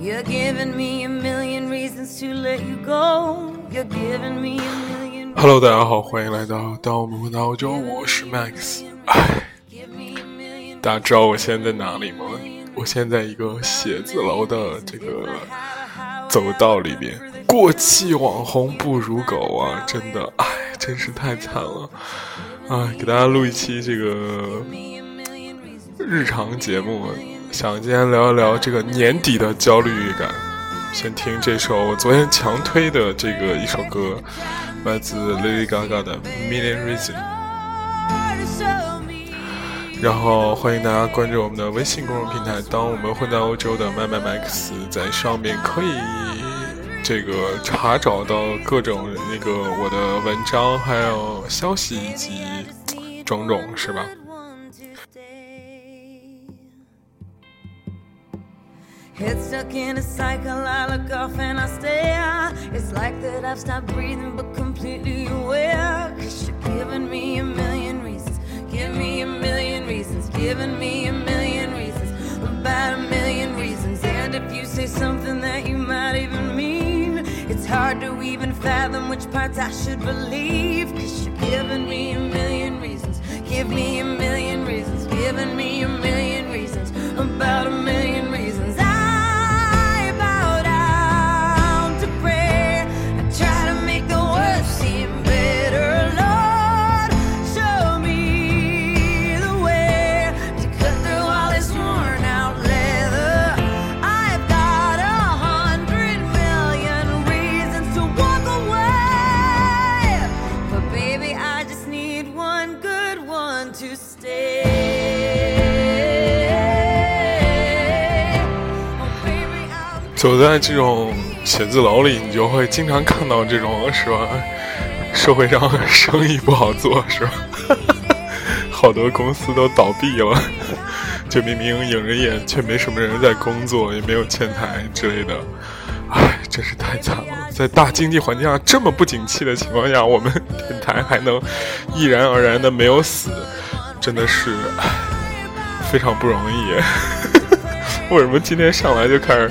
You're giving me a million reasons to let you go. You're giving me a million. Hello，大家好，欢迎来到当我们回到欧洲，我是 Max。哎，大家知道我现在在哪里吗？我现在在一个写字楼的这个走道里边。过气网红不如狗啊！真的，哎，真是太惨了。啊，给大家录一期这个日常节目。想今天聊一聊这个年底的焦虑感。先听这首我昨天强推的这个一首歌，来自 Lady Gaga 的《Million Reasons》。然后欢迎大家关注我们的微信公众平台，当我们混在欧洲的麦麦 Max 在上面可以这个查找到各种那个我的文章，还有消息以及种种，是吧？Head stuck in a cycle, I look off and I stare. It's like that I've stopped breathing, but completely aware. Cause you're giving me a million reasons. Give me a million reasons. Giving me a million reasons. About a million reasons. And if you say something that you might even mean, hard to even fathom which parts I should believe. Cause you're giving me a million reasons. Give me a million reasons. Giving me a million reasons. About a 走在这种写字楼里，你就会经常看到这种，是吧？社会上生意不好做，是吧？好多公司都倒闭了，就明明迎着眼，却没什么人在工作，也没有前台之类的。唉，真是太惨了！在大经济环境下这么不景气的情况下，我们电台还能毅然而然的没有死。真的是唉非常不容易。为什么今天上来就开始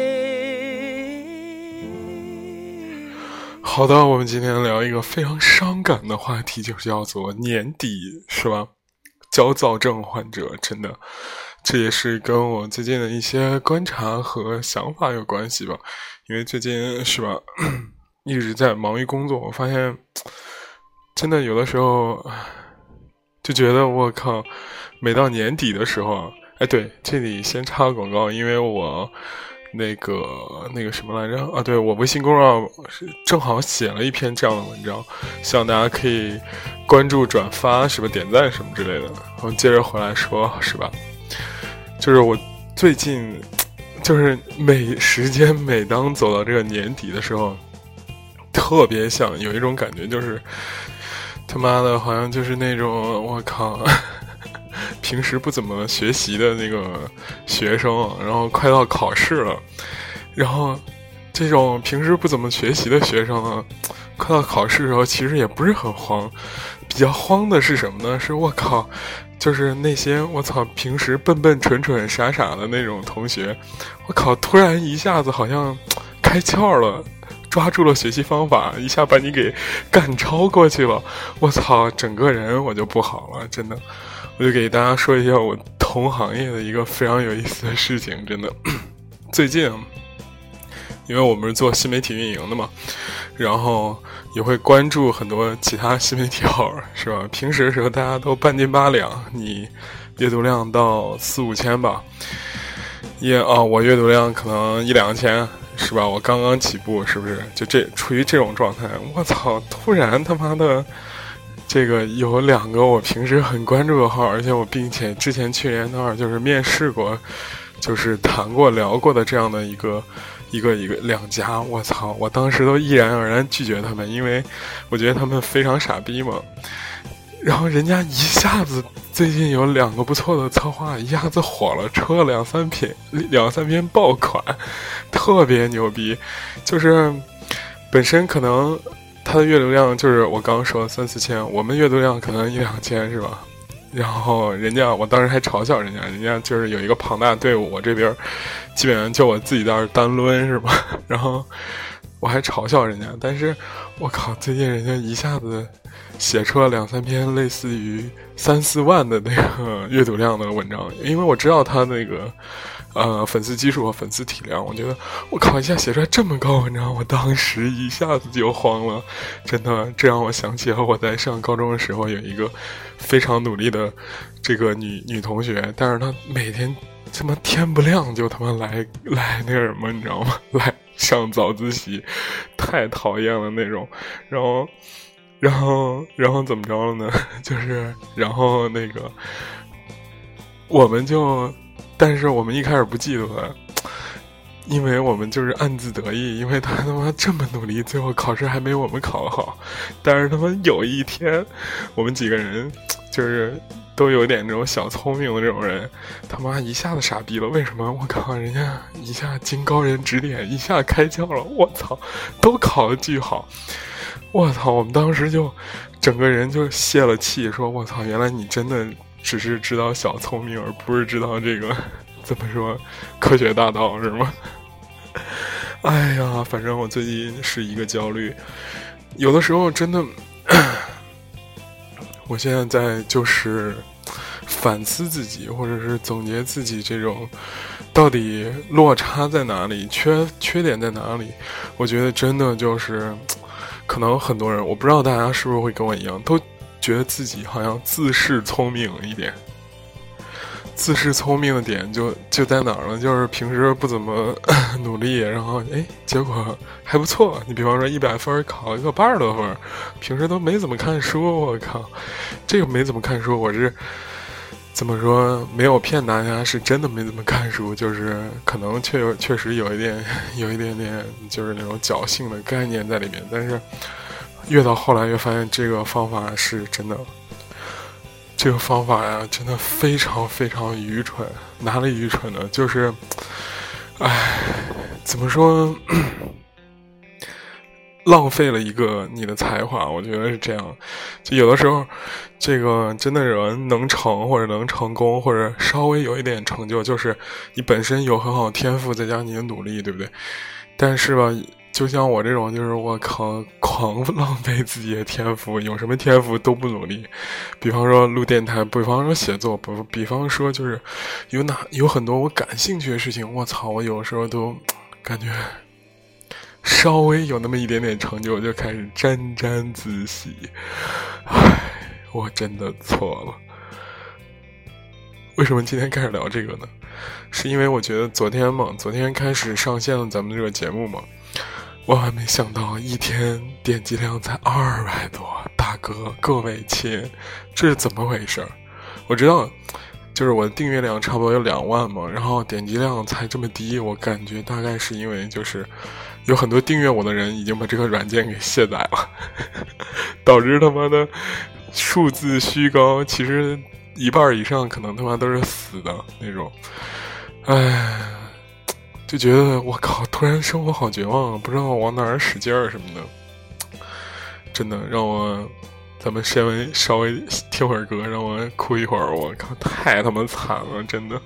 好的，我们今天聊一个非常伤感的话题，就是叫做年底，是吧？焦躁症患者，真的，这也是跟我最近的一些观察和想法有关系吧。因为最近是吧，一直在忙于工作，我发现，真的有的时候就觉得我靠。每到年底的时候，哎，对，这里先插个广告，因为我那个那个什么来着啊？对我微信公众号是正好写了一篇这样的文章，希望大家可以关注、转发，什么点赞什么之类的。我们接着回来说，是吧？就是我最近，就是每时间每当走到这个年底的时候，特别想有一种感觉，就是他妈的，好像就是那种我靠。平时不怎么学习的那个学生，然后快到考试了，然后这种平时不怎么学习的学生呢，快到考试的时候其实也不是很慌，比较慌的是什么呢？是我靠，就是那些我操平时笨笨蠢蠢傻傻的那种同学，我靠，突然一下子好像开窍了，抓住了学习方法，一下把你给干超过去了，我操，整个人我就不好了，真的。我就给大家说一下我同行业的一个非常有意思的事情，真的。最近，因为我们是做新媒体运营的嘛，然后也会关注很多其他新媒体号，是吧？平时的时候大家都半斤八两，你阅读量到四五千吧，也啊，我阅读量可能一两千，是吧？我刚刚起步，是不是？就这处于这种状态，我操！突然他妈的。这个有两个我平时很关注的号，而且我并且之前去年那儿就是面试过，就是谈过聊过的这样的一个一个一个两家，我操！我当时都毅然而然拒绝他们，因为我觉得他们非常傻逼嘛。然后人家一下子最近有两个不错的策划，一下子火了，出了两三篇两三篇爆款，特别牛逼，就是本身可能。他的阅读量就是我刚刚说三四千，我们阅读量可能一两千是吧？然后人家，我当时还嘲笑人家，人家就是有一个庞大队伍，我这边基本上就我自己在这单抡是吧？然后我还嘲笑人家，但是我靠，最近人家一下子写出了两三篇类似于三四万的那个阅读量的文章，因为我知道他那个。呃，粉丝基数和粉丝体量，我觉得我靠一下写出来这么高文章，我当时一下子就慌了，真的，这让我想起了我在上高中的时候有一个非常努力的这个女女同学，但是她每天他妈天不亮就他妈来来那什么，你知道吗？来上早自习，太讨厌了那种，然后，然后，然后怎么着了呢？就是然后那个我们就。但是我们一开始不嫉妒他，因为我们就是暗自得意，因为他他妈这么努力，最后考试还没我们考好。但是他妈有一天，我们几个人就是都有点这种小聪明的这种人，他妈一下子傻逼了。为什么？我靠，人家一下经高人指点，一下开窍了。我操，都考的巨好。我操，我们当时就整个人就泄了气，说我操，原来你真的。只是知道小聪明，而不是知道这个怎么说科学大道是吗？哎呀，反正我最近是一个焦虑，有的时候真的，我现在在就是反思自己，或者是总结自己这种到底落差在哪里，缺缺点在哪里？我觉得真的就是 可能很多人，我不知道大家是不是会跟我一样都。觉得自己好像自恃聪明一点，自恃聪明的点就就在哪儿呢？就是平时不怎么 努力，然后哎，结果还不错。你比方说一百分考一个八十多分，平时都没怎么看书。我靠，这个没怎么看书，我是怎么说？没有骗大家，是真的没怎么看书，就是可能确有确实有一点有一点点就是那种侥幸的概念在里面，但是。越到后来越发现这个方法是真的，这个方法呀，真的非常非常愚蠢。哪里愚蠢呢？就是，唉，怎么说？浪费了一个你的才华，我觉得是这样。就有的时候，这个真的人能成或者能成功，或者稍微有一点成就，就是你本身有很好天赋，再加上你的努力，对不对？但是吧。就像我这种，就是我靠，狂浪费自己的天赋，有什么天赋都不努力。比方说录电台，比方说写作，不，比方说就是有哪有很多我感兴趣的事情，我操，我有时候都感觉稍微有那么一点点成就，就开始沾沾自喜。唉，我真的错了。为什么今天开始聊这个呢？是因为我觉得昨天嘛，昨天开始上线了咱们这个节目嘛。万万没想到，一天点击量才二百多，大哥，各位亲，这是怎么回事？我知道，就是我的订阅量差不多有两万嘛，然后点击量才这么低，我感觉大概是因为就是有很多订阅我的人已经把这个软件给卸载了，导致他妈的数字虚高，其实一半以上可能他妈都是死的那种，唉。就觉得我靠，突然生活好绝望啊，不知道往哪儿使劲儿什么的，真的让我，咱们稍微稍微听会儿歌，让我哭一会儿，我靠，太他妈惨了，真的。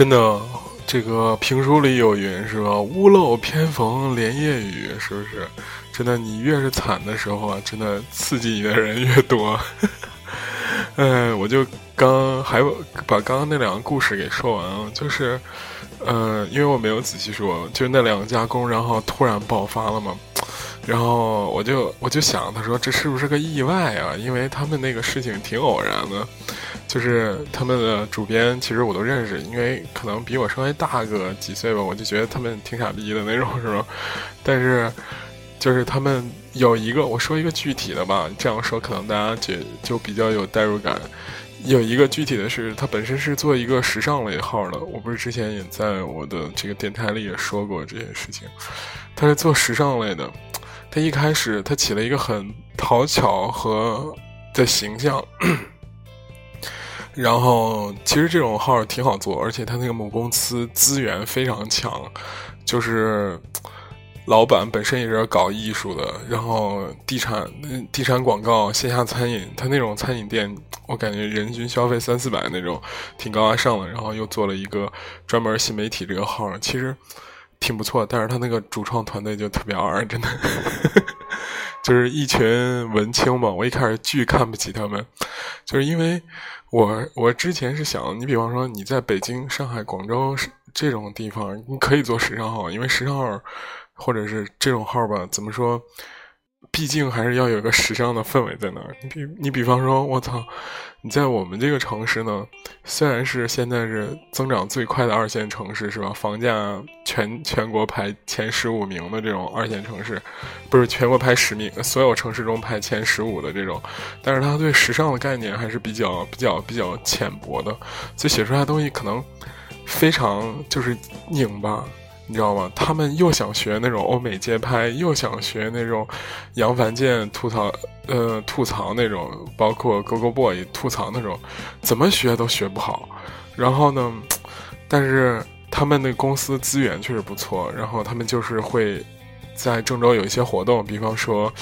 真的，这个评书里有云是吧？屋漏偏逢连夜雨，是不是？真的，你越是惨的时候啊，真的刺激你的人越多。哎，我就刚还把刚刚那两个故事给说完了，就是，呃，因为我没有仔细说，就那两家工，然后突然爆发了嘛。然后我就我就想，他说这是不是个意外啊？因为他们那个事情挺偶然的，就是他们的主编其实我都认识，因为可能比我稍微大个几岁吧，我就觉得他们挺傻逼的那种，是吧？但是就是他们有一个，我说一个具体的吧，这样说可能大家觉就比较有代入感。有一个具体的是，他本身是做一个时尚类号的，我不是之前也在我的这个电台里也说过这件事情，他是做时尚类的。他一开始，他起了一个很讨巧和的形象，然后其实这种号挺好做，而且他那个母公司资源非常强，就是老板本身也是搞艺术的，然后地产、地产广告、线下餐饮，他那种餐饮店，我感觉人均消费三四百那种，挺高大上的，然后又做了一个专门新媒体这个号，其实。挺不错，但是他那个主创团队就特别二，真的，就是一群文青嘛。我一开始巨看不起他们，就是因为我我之前是想，你比方说你在北京、上海、广州这种地方，你可以做时尚号，因为时尚号或者是这种号吧，怎么说？毕竟还是要有个时尚的氛围在那儿。你比你比方说，我操，你在我们这个城市呢，虽然是现在是增长最快的二线城市，是吧？房价全全国排前十五名的这种二线城市，不是全国排十名，所有城市中排前十五的这种，但是他对时尚的概念还是比较比较比较浅薄的，所以写出来的东西可能非常就是拧巴。你知道吗？他们又想学那种欧美街拍，又想学那种杨凡健吐槽，呃，吐槽那种，包括 Go Go Boy 吐槽那种，怎么学都学不好。然后呢，但是他们的公司资源确实不错，然后他们就是会。在郑州有一些活动，比方说，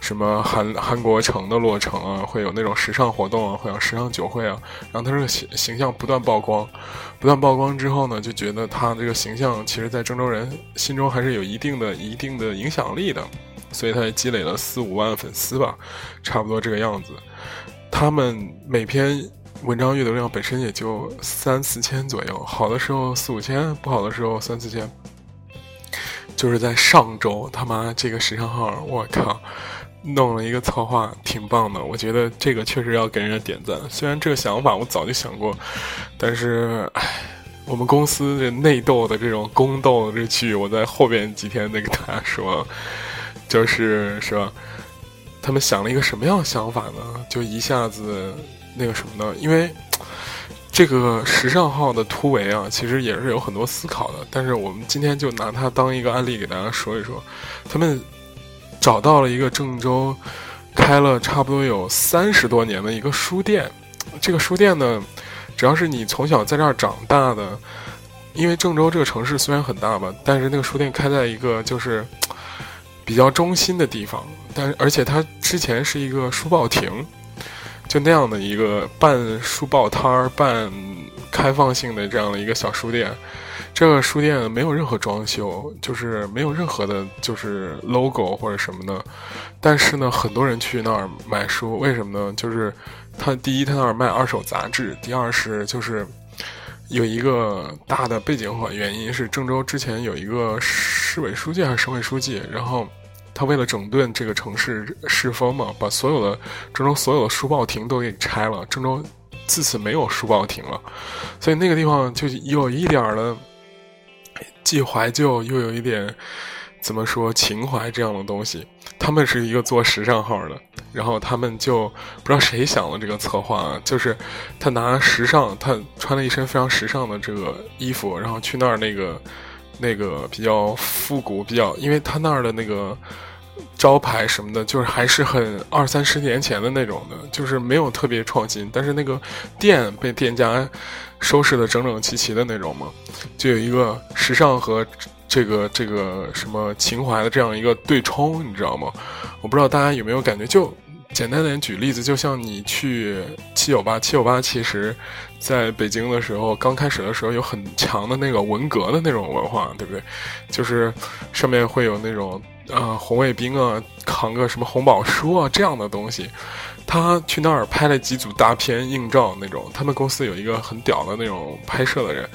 什么韩韩国城的落成啊，会有那种时尚活动啊，会有时尚酒会啊。然后他这个形形象不断曝光，不断曝光之后呢，就觉得他这个形象其实，在郑州人心中还是有一定的一定的影响力的，所以他也积累了四五万粉丝吧，差不多这个样子。他们每篇文章阅读量本身也就三四千左右，好的时候四五千，不好的时候三四千。就是在上周，他妈这个时尚号，我靠，弄了一个策划，挺棒的。我觉得这个确实要给人家点赞。虽然这个想法我早就想过，但是，唉，我们公司这内斗的这种宫斗这剧，我在后边几天再跟大家说，就是说？他们想了一个什么样的想法呢？就一下子那个什么呢？因为。这个时尚号的突围啊，其实也是有很多思考的。但是我们今天就拿它当一个案例给大家说一说。他们找到了一个郑州开了差不多有三十多年的一个书店。这个书店呢，只要是你从小在这儿长大的，因为郑州这个城市虽然很大吧，但是那个书店开在一个就是 比较中心的地方。但而且它之前是一个书报亭。就那样的一个半书报摊儿、半开放性的这样的一个小书店，这个书店没有任何装修，就是没有任何的，就是 logo 或者什么的。但是呢，很多人去那儿买书，为什么呢？就是他第一，他那儿卖二手杂志；第二是就是有一个大的背景化原因是郑州之前有一个市委书记还是省委书记，然后。他为了整顿这个城市市风嘛，把所有的郑州所有的书报亭都给拆了，郑州自此没有书报亭了，所以那个地方就有一点的既怀旧又有一点怎么说情怀这样的东西。他们是一个做时尚号的，然后他们就不知道谁想了这个策划，就是他拿时尚，他穿了一身非常时尚的这个衣服，然后去那儿那个那个比较复古，比较因为他那儿的那个。招牌什么的，就是还是很二三十年前的那种的，就是没有特别创新。但是那个店被店家收拾的整整齐齐的那种嘛，就有一个时尚和这个这个什么情怀的这样一个对冲，你知道吗？我不知道大家有没有感觉，就简单点举例子，就像你去七九八，七九八其实在北京的时候，刚开始的时候有很强的那个文革的那种文化，对不对？就是上面会有那种啊红卫兵啊，扛个什么红宝书啊这样的东西。他去那儿拍了几组大片硬照那种，他们公司有一个很屌的那种拍摄的人。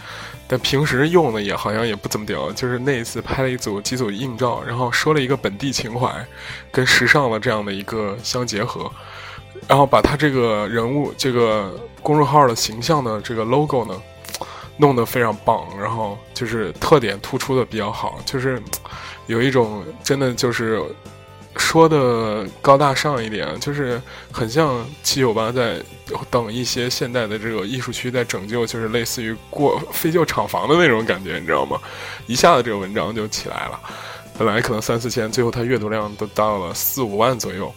但平时用的也好像也不怎么屌，就是那一次拍了一组几组硬照，然后说了一个本地情怀，跟时尚的这样的一个相结合，然后把他这个人物这个公众号的形象的这个 logo 呢，弄得非常棒，然后就是特点突出的比较好，就是有一种真的就是。说的高大上一点，就是很像七九八在等一些现代的这个艺术区在拯救，就是类似于过废旧厂房的那种感觉，你知道吗？一下子这个文章就起来了，本来可能三四千，最后它阅读量都到了四五万左右。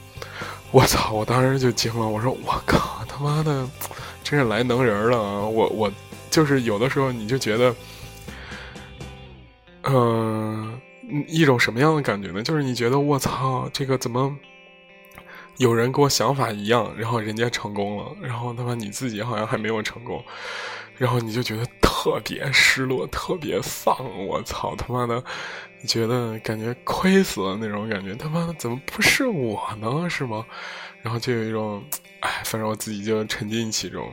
我操！我当时就惊了，我说我靠，他妈的，真是来能人了啊！我我就是有的时候你就觉得，嗯。一种什么样的感觉呢？就是你觉得我操，这个怎么有人跟我想法一样，然后人家成功了，然后他妈你自己好像还没有成功，然后你就觉得特别失落，特别丧。我操他妈的，觉得感觉亏死了那种感觉，他妈的怎么不是我呢？是吗？然后就有一种，哎，反正我自己就沉浸其中。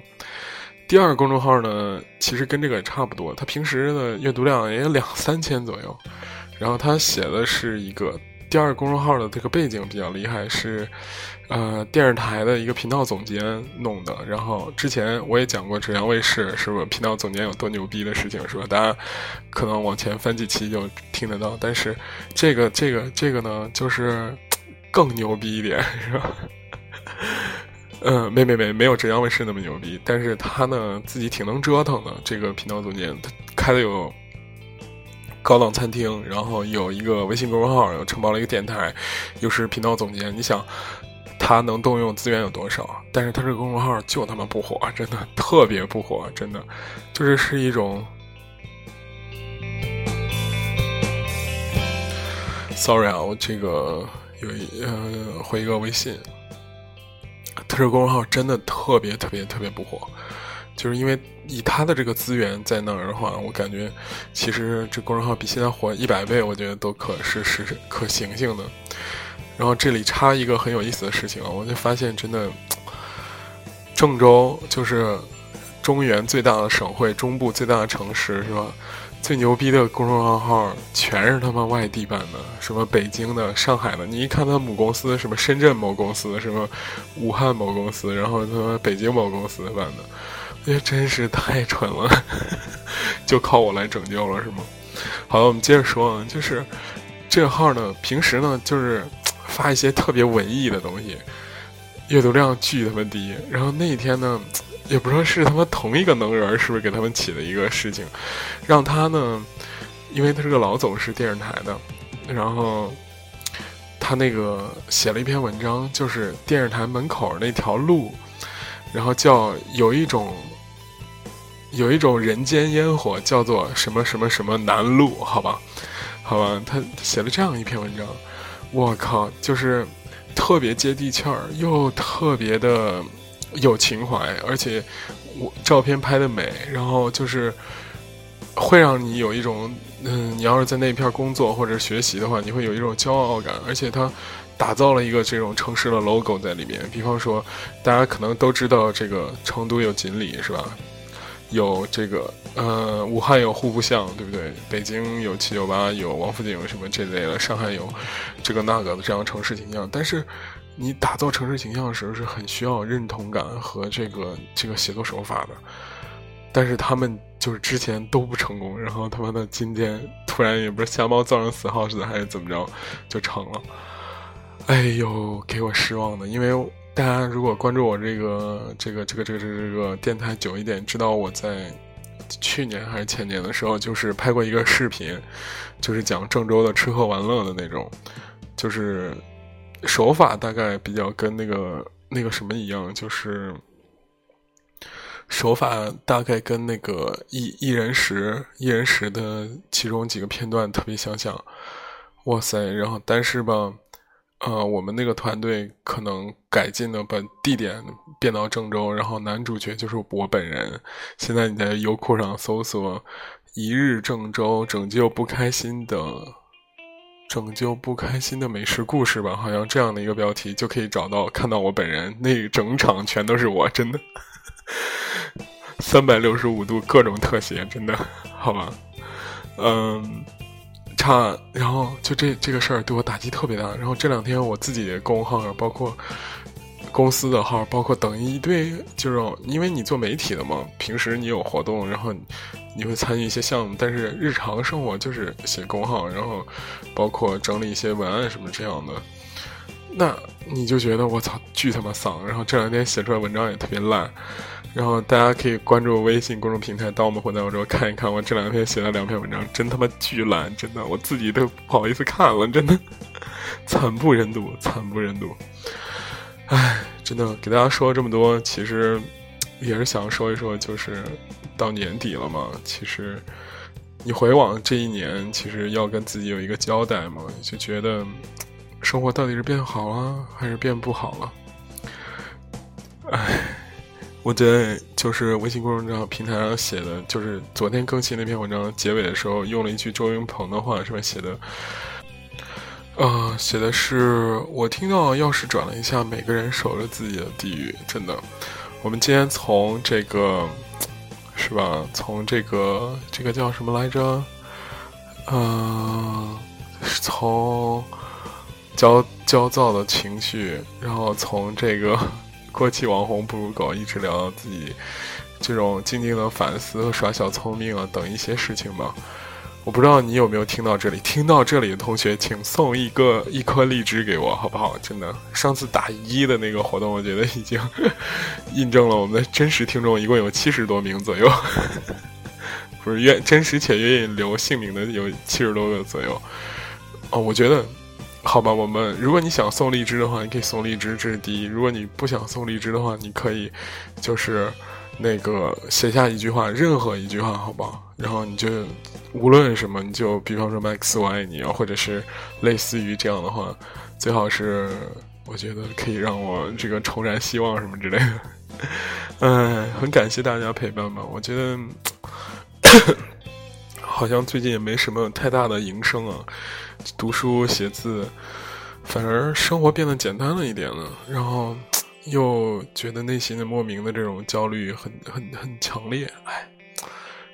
第二个公众号呢，其实跟这个也差不多，他平时的阅读量也有两三千左右。然后他写的是一个第二公众号的这个背景比较厉害，是，呃，电视台的一个频道总监弄的。然后之前我也讲过浙江卫视是吧？频道总监有多牛逼的事情是吧？大家可能往前翻几期就听得到。但是这个这个这个呢，就是更牛逼一点是吧？嗯，没没没，没有浙江卫视那么牛逼。但是他呢自己挺能折腾的。这个频道总监他开的有。高档餐厅，然后有一个微信公众号，又承包了一个电台，又是频道总监。你想，他能动用资源有多少？但是他这个公众号就他妈不火，真的特别不火，真的，就是是一种。Sorry 啊，我这个有一呃回一个微信，他这公众号真的特别特别特别不火。就是因为以他的这个资源在那儿的话，我感觉其实这公众号比现在火一百倍，我觉得都可是是可行性的。然后这里插一个很有意思的事情啊，我就发现真的，郑州就是中原最大的省会，中部最大的城市是吧？最牛逼的公众号全是他妈外地办的，什么北京的、上海的，你一看他母公司什么深圳某公司，什么武汉某公司，然后他妈北京某公司办的。也真是太蠢了，就靠我来拯救了是吗？好了，我们接着说啊，就是这个号呢，平时呢就是发一些特别文艺的东西，阅读量巨他妈低。然后那一天呢，也不知道是他妈同一个能人是不是给他们起的一个事情，让他呢，因为他是个老总，是电视台的，然后他那个写了一篇文章，就是电视台门口那条路，然后叫有一种。有一种人间烟火，叫做什么什么什么南路，好吧，好吧，他写了这样一篇文章，我靠，就是特别接地气儿，又特别的有情怀，而且我照片拍的美，然后就是会让你有一种，嗯，你要是在那片工作或者学习的话，你会有一种骄傲感，而且他打造了一个这种城市的 logo 在里面，比方说，大家可能都知道这个成都有锦里，是吧？有这个，呃，武汉有户部巷，对不对？北京有七九八，有王府井什么这类的，上海有这个那个的这样城市形象。但是，你打造城市形象的时候是很需要认同感和这个这个写作手法的。但是他们就是之前都不成功，然后他妈的今天突然也不是瞎猫造成死耗子还是怎么着就成了。哎呦，给我失望的，因为。大家如果关注我这个这个这个这个这个这个电台久一点，知道我在去年还是前年的时候，就是拍过一个视频，就是讲郑州的吃喝玩乐的那种，就是手法大概比较跟那个那个什么一样，就是手法大概跟那个一一人食一人食的其中几个片段特别相像。哇塞！然后但是吧。呃，我们那个团队可能改进的，把地点变到郑州，然后男主角就是我本人。现在你在优酷上搜索“一日郑州拯救不开心的拯救不开心的美食故事”吧，好像这样的一个标题就可以找到看到我本人，那整场全都是我，真的，三百六十五度各种特写，真的，好吧，嗯。差，然后就这这个事儿对我打击特别大。然后这两天我自己的公号，包括公司的号，包括等一堆，就是因为你做媒体的嘛，平时你有活动，然后你会参与一些项目，但是日常生活就是写公号，然后包括整理一些文案什么这样的。那你就觉得我操巨他妈丧。然后这两天写出来文章也特别烂。然后大家可以关注微信公众平台“当我们混在欧洲”，看一看我这两天写了两篇文章，真他妈巨烂，真的，我自己都不好意思看了，真的，惨不忍睹，惨不忍睹。唉，真的给大家说了这么多，其实也是想说一说，就是到年底了嘛，其实你回望这一年，其实要跟自己有一个交代嘛，就觉得生活到底是变好了还是变不好了？唉。我在就是微信公众号平台上写的，就是昨天更新那篇文章结尾的时候用了一句周云鹏的话，上面写的，呃，写的是我听到钥匙转了一下，每个人守着自己的地狱，真的。我们今天从这个，是吧？从这个这个叫什么来着？嗯，从焦焦躁的情绪，然后从这个。过气网红不如狗，一直聊到自己这种静静的反思和耍小聪明啊等一些事情吧。我不知道你有没有听到这里，听到这里的同学，请送一个一颗荔枝给我，好不好？真的，上次打一的那个活动，我觉得已经 印证了我们的真实听众一共有七十多名左右，不是愿真实且愿意留姓名的有七十多个左右。哦，我觉得。好吧，我们如果你想送荔枝的话，你可以送荔枝，这是第一。如果你不想送荔枝的话，你可以就是那个写下一句话，任何一句话，好不好？然后你就无论什么，你就比方说 Max 我爱你啊，或者是类似于这样的话，最好是我觉得可以让我这个重燃希望什么之类的。嗯，很感谢大家陪伴吧。我觉得 好像最近也没什么太大的营生啊。读书写字，反而生活变得简单了一点了，然后又觉得内心的莫名的这种焦虑很很很强烈。哎，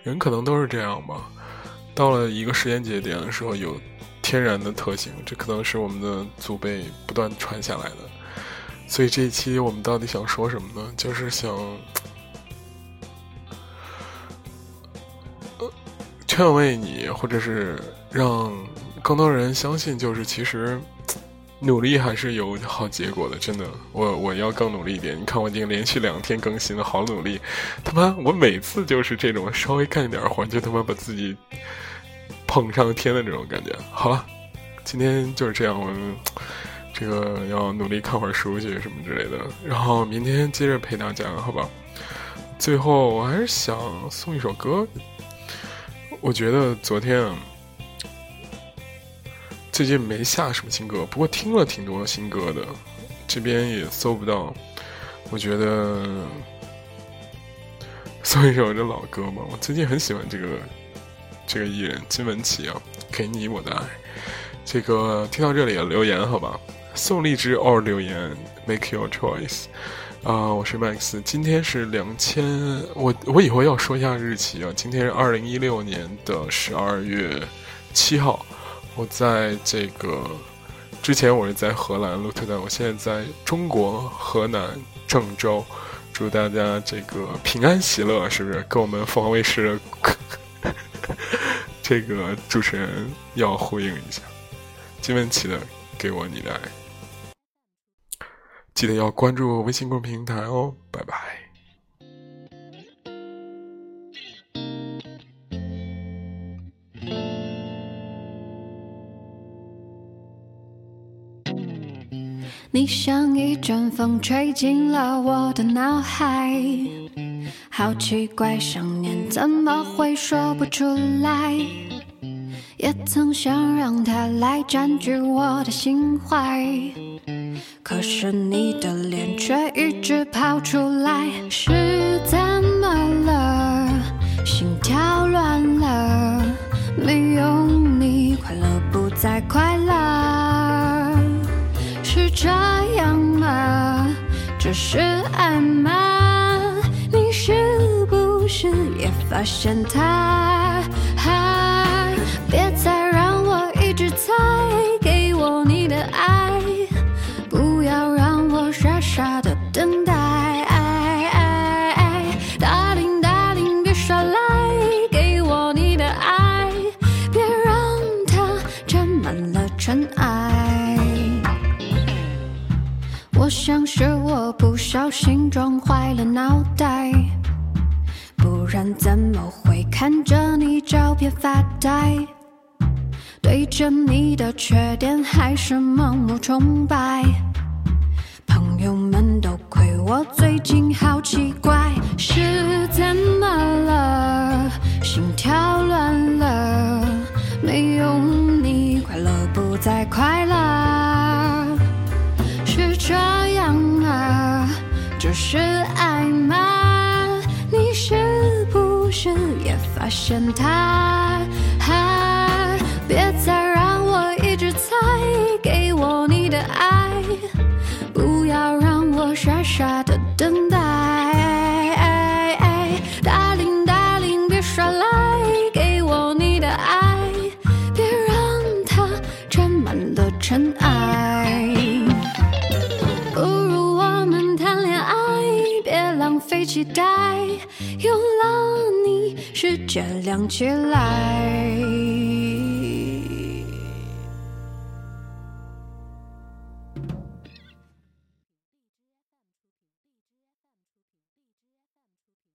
人可能都是这样吧。到了一个时间节点的时候，有天然的特性，这可能是我们的祖辈不断传下来的。所以这一期我们到底想说什么呢？就是想，呃，劝慰你，或者是让。更多人相信，就是其实努力还是有好结果的。真的，我我要更努力一点。你看，我已经连续两天更新了，好努力。他妈，我每次就是这种稍微干一点活，就他妈把自己捧上天的这种感觉。好了，今天就是这样，我这个要努力看会儿书去什么之类的。然后明天接着陪大家，好吧？最后，我还是想送一首歌。我觉得昨天啊。最近没下什么新歌，不过听了挺多新歌的，这边也搜不到。我觉得送一首这老歌吧，我最近很喜欢这个这个艺人金玟岐啊，《给你我的爱》。这个听到这里留言好吧，送荔枝 or 留言，make your choice。啊，我是 Max，今天是两千，我我以后要说一下日期啊，今天是二零一六年的十二月七号。我在这个之前，我是在荷兰鹿特丹，我现在在中国河南郑州，祝大家这个平安喜乐，是不是？跟我们凤凰卫视 这个主持人要呼应一下，金文岐的《给我你的爱》，记得要关注微信公众平台哦，拜拜。你像一阵风吹进了我的脑海，好奇怪，想念怎么会说不出来？也曾想让它来占据我的心怀，可是你的脸却一直跑出来，是怎么了？心跳乱了，没有你，快乐不再快乐，这样吗？这是爱吗？你是不是也发现他？着你的缺点还是盲目崇拜，朋友们都亏我最近好奇怪，是怎么了？心跳乱了，没有你快乐不再快乐，是这样啊？这是爱吗？你是不是也发现它？傻傻的等待。Darling Darling，别耍赖，给我你的爱，别让它沾满了尘埃。不如我们谈恋爱，别浪费期待，有了你，世界亮起来。